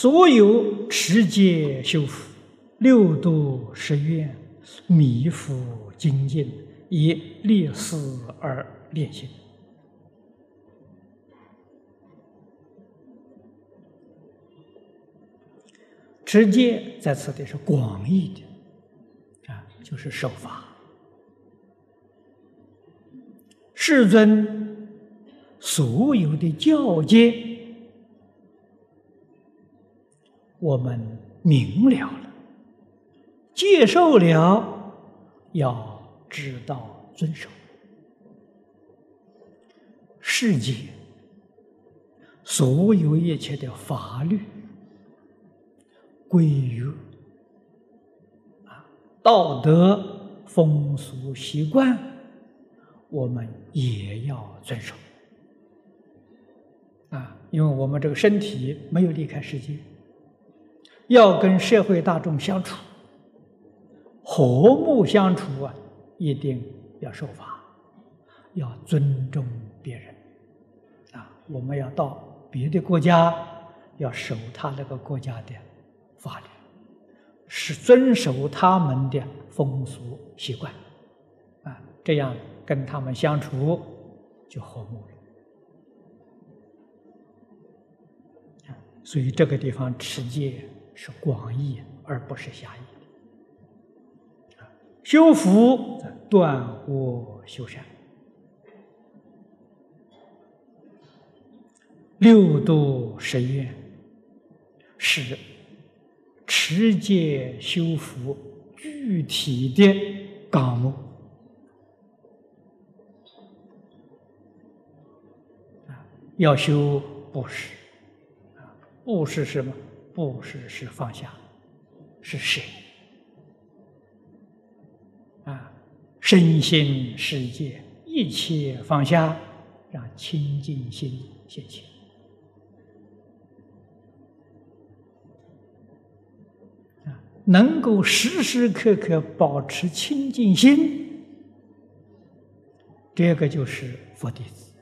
所有持戒修福、六度十愿、弥福精进，以立事而练心。持戒在此地是广义的，啊，就是守法。世尊所有的教诫，我们明了了，接受了，要知道遵守。世界所有一切的法律。归于啊道德风俗习惯，我们也要遵守啊，因为我们这个身体没有离开世界，要跟社会大众相处，和睦相处啊，一定要守法，要尊重别人啊，我们要到别的国家，要守他那个国家的。法律是遵守他们的风俗习惯，啊，这样跟他们相处就和睦了。所以这个地方持戒是广义而不是狭义的。修福断恶修善，六度十愿是。持戒修福具体的纲目，要修布施啊，布施是什么？布施是放下，是舍啊，身心世界一切放下，让清净心现前。能够时时刻刻保持清净心，这个就是佛弟子。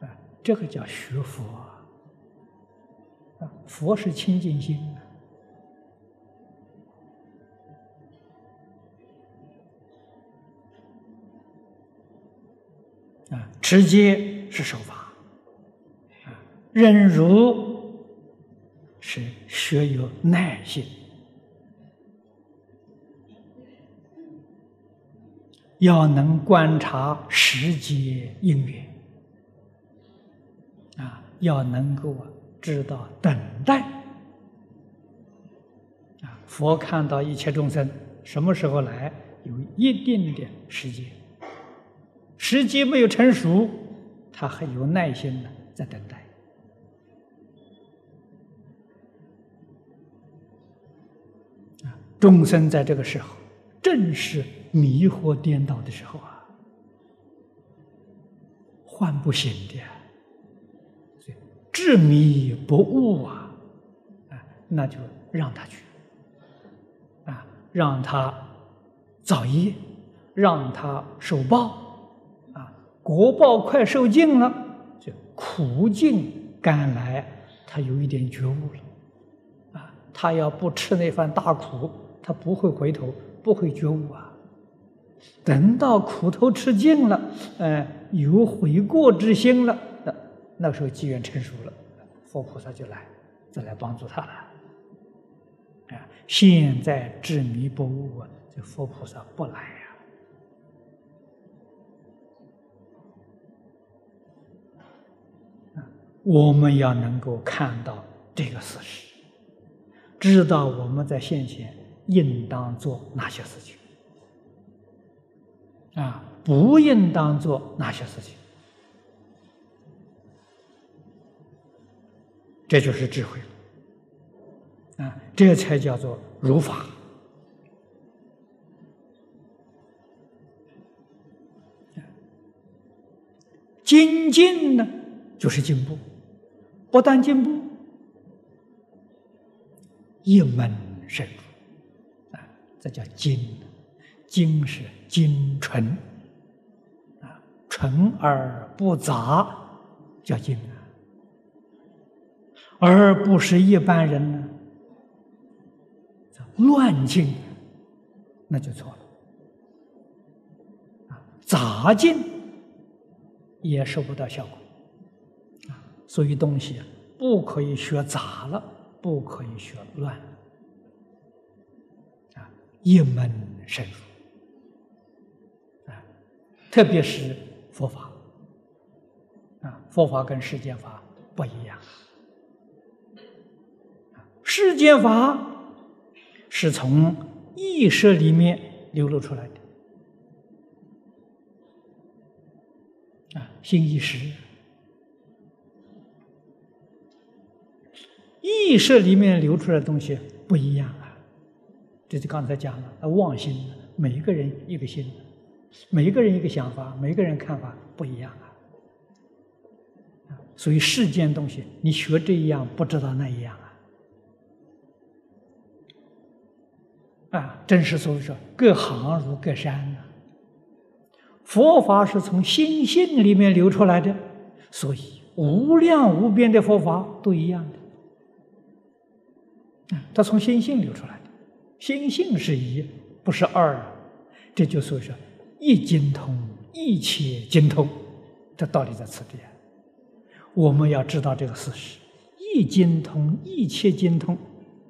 啊，这个叫学佛。啊，佛是清净心。啊，持戒是守法。啊，忍辱。是学有耐心，要能观察时节因缘，啊，要能够知道等待，啊，佛看到一切众生什么时候来，有一定的时间，时机没有成熟，他还有耐心的在等待。啊众生在这个时候，正是迷惑颠倒的时候啊，幻不醒的，执迷不悟啊，啊，那就让他去，啊，让他造业，让他受报，啊，国报快受尽了，就苦尽甘来，他有一点觉悟了，啊，他要不吃那番大苦。他不会回头，不会觉悟啊！等到苦头吃尽了，呃，有悔过之心了，那时候机缘成熟了，佛菩萨就来，再来帮助他了。啊，现在执迷不悟啊，这佛菩萨不来呀。啊，我们要能够看到这个事实，知道我们在现前。应当做哪些事情？啊，不应当做哪些事情？这就是智慧啊，这才叫做如法。精进呢，就是进步，不但进步，一门深入。啊这叫精，精是精纯啊，纯而不杂，叫精。而不是一般人呢乱进，那就错了。杂进也收不到效果。所以东西啊不可以学杂了，不可以学乱了。啊，一门深入。啊，特别是佛法。啊，佛法跟世间法不一样。世间法是从意识里面流露出来的，啊，心意识，意识里面流出来的东西不一样啊。这就刚才讲了，妄心，每一个人一个心，每一个人一个想法，每一个人看法不一样啊。所以世间东西，你学这一样，不知道那一样！啊，真是所以说，各行如各山呐。佛法是从心性里面流出来的，所以无量无边的佛法都一样的。啊，它从心性流出来的，心性是一，不是二。这就所以说，一精通，一切精通，这道理在此地。我们要知道这个事实，一精通，一切精通，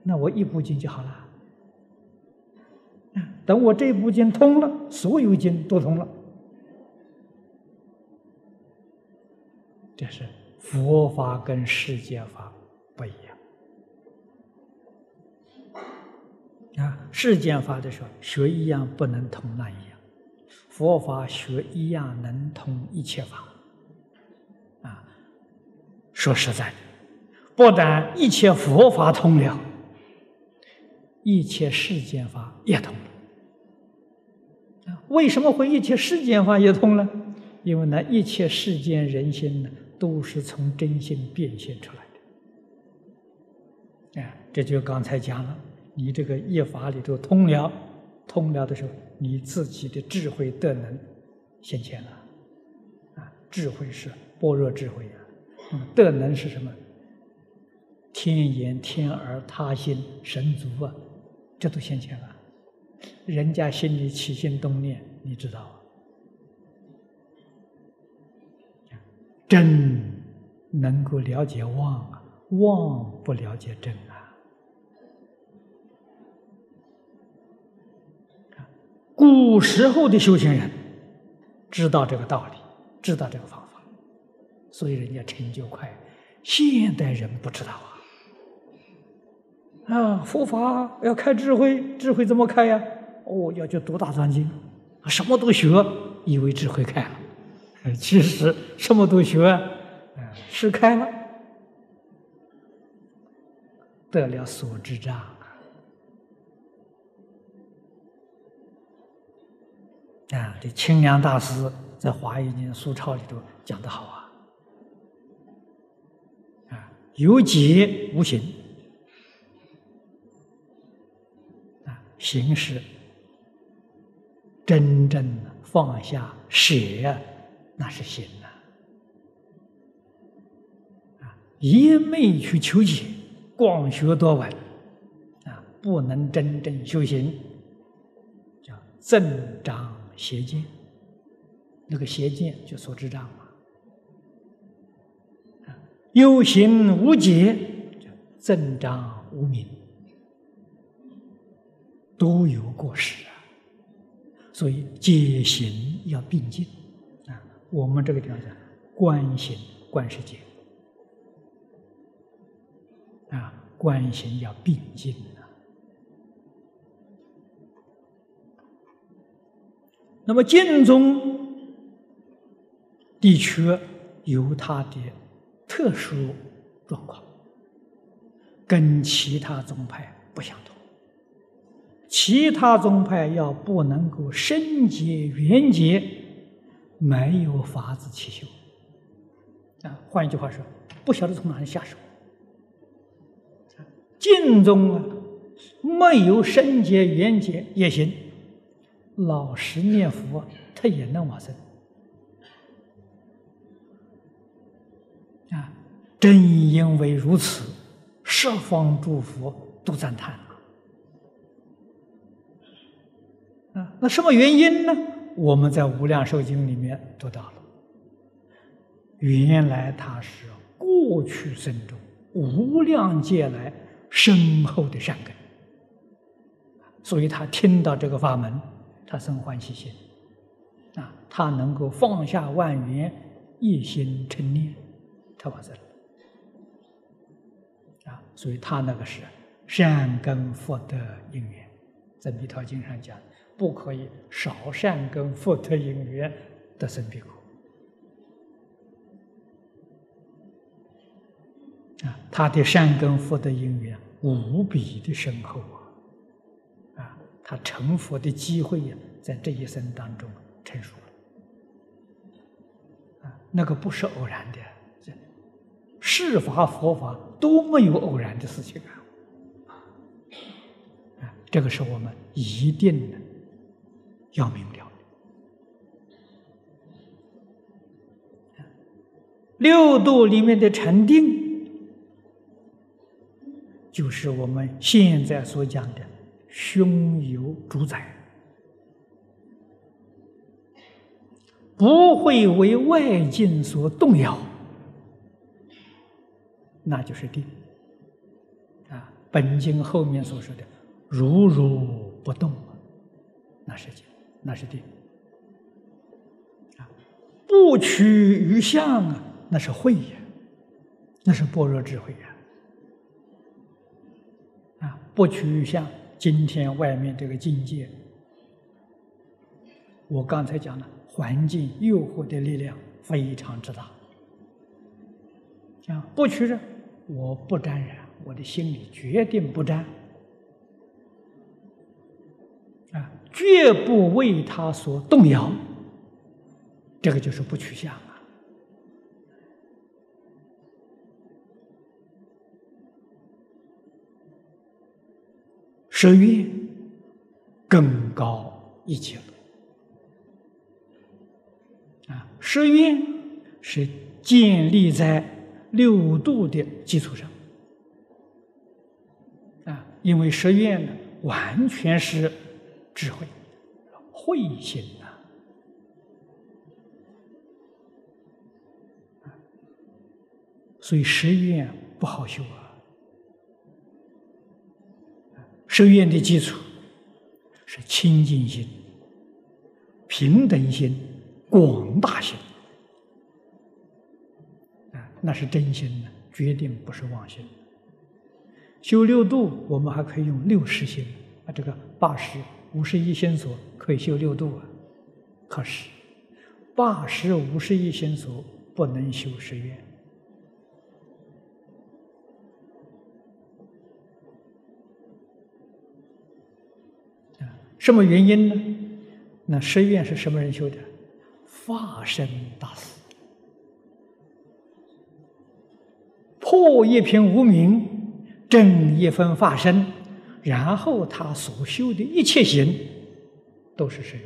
那我一部经就好了。等我这部经通了，所有经都通了。这是佛法跟世间法不一样。啊，世间法的时候学一样不能通那一样，佛法学一样能通一切法啊。说实在的，不但一切佛法通了，一切世间法也通了。为什么会一切世间法也通呢？因为呢，一切世间人心呢，都是从真心变现出来的。哎，这就刚才讲了，你这个业法里头通了，通了的时候，你自己的智慧德能现前了。啊，智慧是般若智慧呀。德能是什么？天眼、天耳、他心、神足啊，这都现前了。人家心里起心动念，你知道？真能够了解妄啊，妄不了解真啊。古时候的修行人知道这个道理，知道这个方法。所以人家成就快，现代人不知道啊！啊，佛法要开智慧，智慧怎么开呀？哦，要去读大藏经，什么都学，以为智慧开了，其实什么都学，是开了，得了所知障啊！这清凉大师在《华严经》书钞里头讲的好啊。有解无形啊，形是真正放下舍，那是心呐啊，一昧去求解，广学多闻啊，不能真正修行，叫增长邪见，那个邪见就所知障嘛。啊有行无解，增长无明，都有过失啊。所以戒行要并进啊。我们这个地方讲观行观世界啊，观行要并进啊。那么净宗地区有它的。特殊状况跟其他宗派不相同，其他宗派要不能够深结缘结，没有法子去修。啊，换一句话说，不晓得从哪里下手。净宗啊，没有深结缘结也行，老实念佛，他也能往生。啊，正因为如此，十方诸佛都赞叹啊！那什么原因呢？我们在《无量寿经》里面读到了，原来他是过去生中无量劫来深厚的善根，所以他听到这个法门，他生欢喜心，啊，他能够放下万缘，一心称念，他往这。啊，所以他那个是善根福德因缘，在《弥陀经》上讲，不可以少善根福德因缘得生彼国。啊，他的善根福德因缘无比的深厚啊！啊，他成佛的机会呀，在这一生当中成熟了。啊，那个不是偶然的。世法佛法都没有偶然的事情啊！啊，这个是我们一定的要明了。六度里面的禅定，就是我们现在所讲的胸有主宰，不会为外境所动摇。那就是定啊，本经后面所说的“如如不动”，那是静，那是定啊。不取于相啊，那是慧眼，那是般若智慧呀。啊，不取于相，今天外面这个境界，我刚才讲了，环境诱惑的力量非常之大啊，不取着。我不沾染，我的心里决定不沾，啊，绝不为他所动摇。这个就是不取相啊。舍愿更高一级了，啊，舍愿是建立在。六度的基础上，啊，因为十愿呢，完全是智慧、慧心呐，所以十愿不好修啊。十愿的基础是清净心、平等心、广大心。那是真心的，决定不是妄心。修六度，我们还可以用六十心啊，这个八十五十一心所可以修六度啊。可是八十五十一心所不能修十愿？什么原因呢？那十愿是什么人修的？化身大师。破一片无名，正一分法身，然后他所修的一切行，都是谁？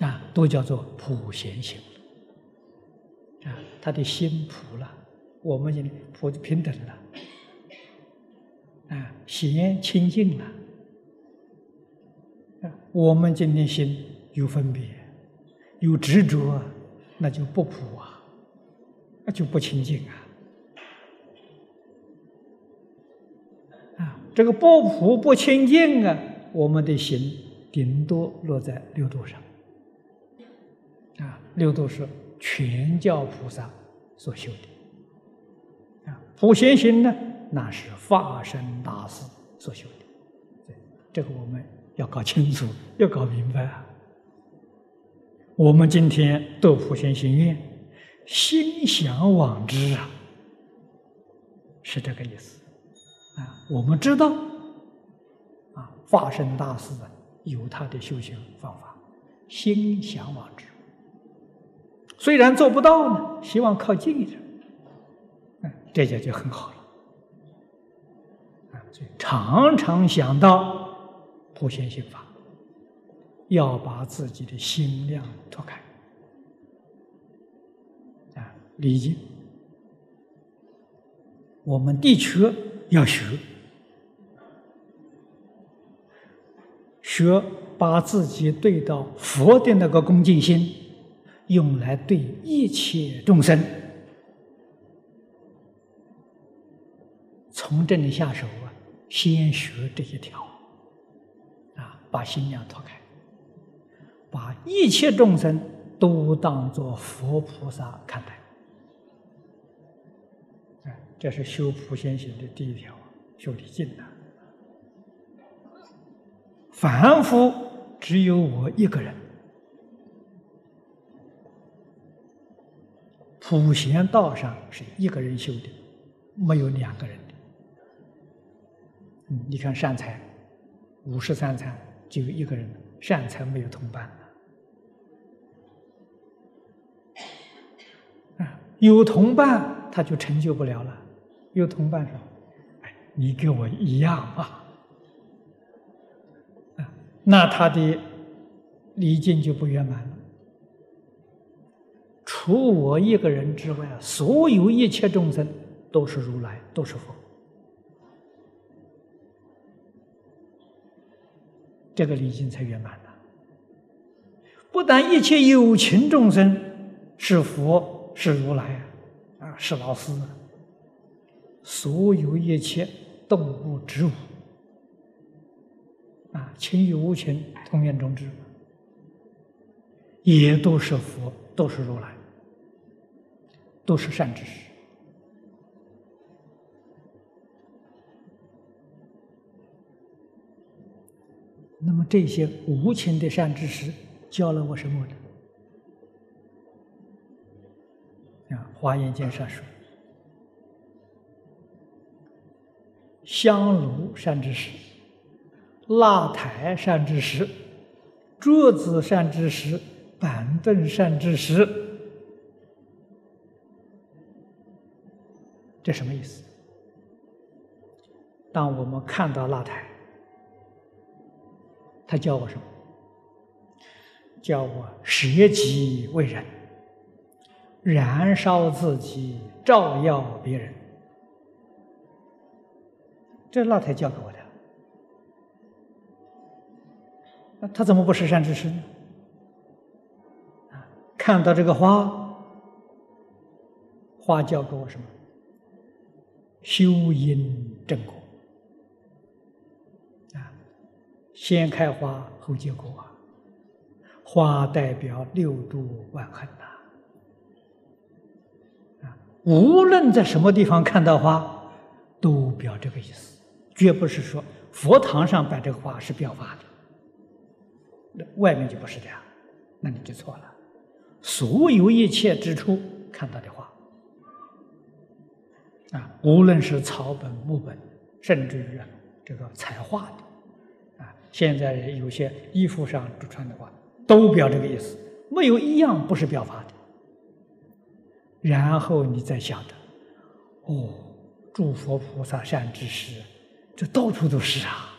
啊，都叫做普贤行啊，他的心普了，我们讲普平等了，啊，贤清净了，我们今天心有分别，有执着。那就不普啊，那就不清净啊！啊，这个不普不清净啊，我们的心顶多落在六度上。啊，六度是全教菩萨所修的。啊，普贤行呢，那是化身大师所修的。这个我们要搞清楚，要搞明白啊。我们今天度普贤行愿，心向往之啊，是这个意思啊。我们知道啊，化身大师啊，有他的修行方法，心向往之。虽然做不到呢，希望靠近一点，嗯，这就就很好了啊。所以常常想到普贤行法。要把自己的心量拓开，啊，礼敬、我们的确要学，学把自己对到佛的那个恭敬心，用来对一切众生，从这里下手啊，先学这一条，啊，把心量拓开，把一切众生都当作佛菩萨看待。这是修普贤行的第一条，修礼敬的。凡夫只有我一个人，普贤道上是一个人修的，没有两个人的。嗯，你看善财，五十三参就有一个人，善财没有同伴。啊，有同伴他就成就不了了。有同伴说：“哎，你跟我一样啊，那他的礼敬就不圆满了。除我一个人之外，所有一切众生都是如来，都是佛。这个礼敬才圆满了。不但一切有情众生是佛，是如来啊，是老师。”所有一切动物、植物，啊，情与无情同源中知，也都是佛，都是如来，都是善知识。那么这些无情的善知识教了我什么呢？啊，《华严经》上说。香炉善知识，蜡台善知识，桌子善知识，板凳善知识，这什么意思？当我们看到蜡台，他教我什么？教我舍己为人，燃烧自己，照耀别人。这老太教给我的，那他怎么不是善知识呢？啊，看到这个花，花教给我什么？修因正果啊，先开花后结果啊，花代表六度万恒呐，啊，无论在什么地方看到花，都表这个意思。绝不是说佛堂上摆这个花是表法的，那外面就不是这样，那你就错了。所有一切之处看到的花，啊，无论是草本、木本，甚至于这个彩画的，啊，现在有些衣服上穿的话，都表这个意思，没有一样不是表法的。然后你再想着，哦，诸佛菩萨善知识。这到处都是啊！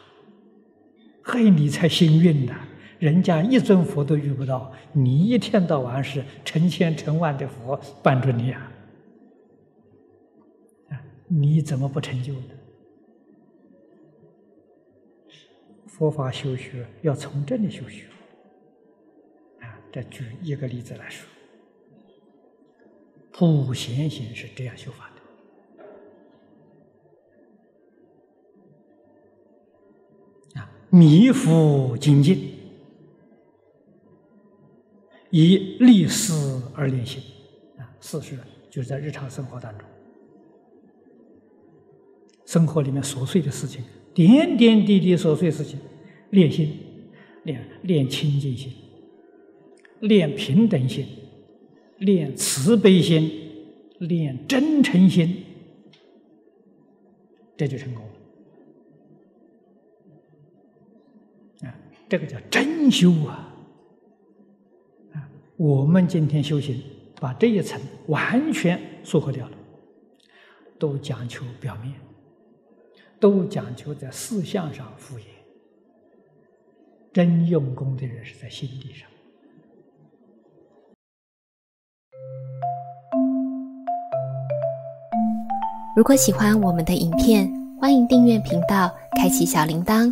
嘿，你才幸运呢！人家一尊佛都遇不到，你一天到晚是成千成万的佛伴着你啊！你怎么不成就呢？佛法修学要从这里修学啊！再举一个例子来说，普贤行是这样修法的。弥福精进，以立事而练心啊，事实就是在日常生活当中，生活里面琐碎的事情，点点滴滴琐碎事情，练心，练练清净心，练平等心，练慈悲心，练真诚心，这就成功啊。这个叫真修啊！啊，我们今天修行，把这一层完全缩合掉了，都讲求表面，都讲求在四相上敷衍。真用功的人是在心地上。如果喜欢我们的影片，欢迎订阅频道，开启小铃铛，